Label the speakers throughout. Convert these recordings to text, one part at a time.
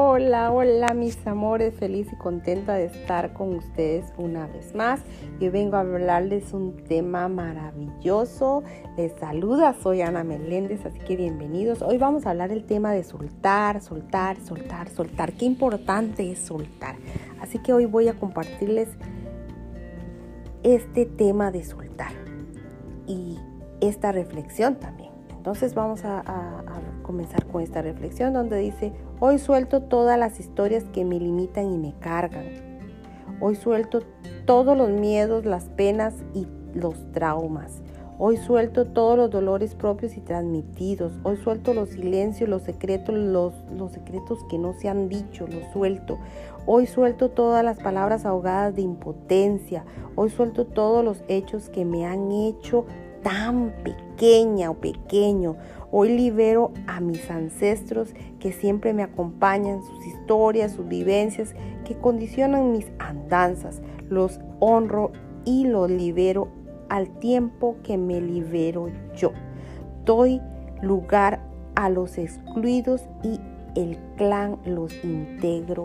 Speaker 1: Hola, hola mis amores, feliz y contenta de estar con ustedes una vez más. Yo vengo a hablarles un tema maravilloso. Les saluda, soy Ana Meléndez, así que bienvenidos. Hoy vamos a hablar el tema de soltar, soltar, soltar, soltar. Qué importante es soltar. Así que hoy voy a compartirles este tema de soltar y esta reflexión también. Entonces vamos a, comenzar con esta reflexión donde dice, hoy suelto todas las historias que me limitan y me cargan. Hoy suelto todos los miedos, las penas y los traumas. Hoy suelto todos los dolores propios y transmitidos. Hoy suelto los silencios, los secretos, los, los, secretos que no se han dicho, los suelto. Hoy suelto todas las palabras ahogadas de impotencia. Hoy suelto todos los hechos que me han hecho tan pequeña o pequeño. Hoy libero a mis ancestros que siempre me acompañan, sus historias, sus vivencias que condicionan mis andanzas. Los honro y los libero al tiempo que me libero yo. Doy lugar a los excluidos y el clan los integro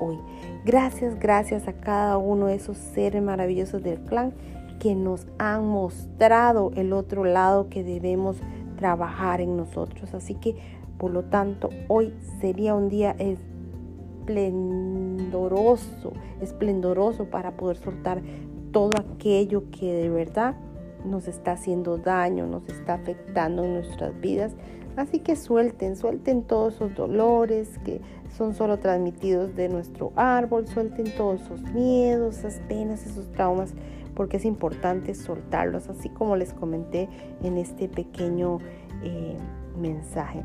Speaker 1: hoy. Gracias, gracias a cada uno de esos seres maravillosos del clan que nos han mostrado el otro lado que debemos trabajar en nosotros. Así que, por lo tanto, hoy sería un día esplendoroso, esplendoroso para poder soltar todo aquello que de verdad nos está haciendo daño, nos está afectando en nuestras vidas. Así que suelten, suelten todos esos dolores que son solo transmitidos de nuestro árbol, suelten todos esos miedos, esas penas, esos traumas porque es importante soltarlos, así como les comenté en este pequeño eh, mensaje.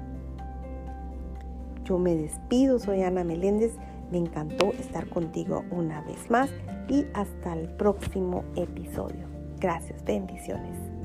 Speaker 1: Yo me despido, soy Ana Meléndez, me encantó estar contigo una vez más y hasta el próximo episodio. Gracias, bendiciones.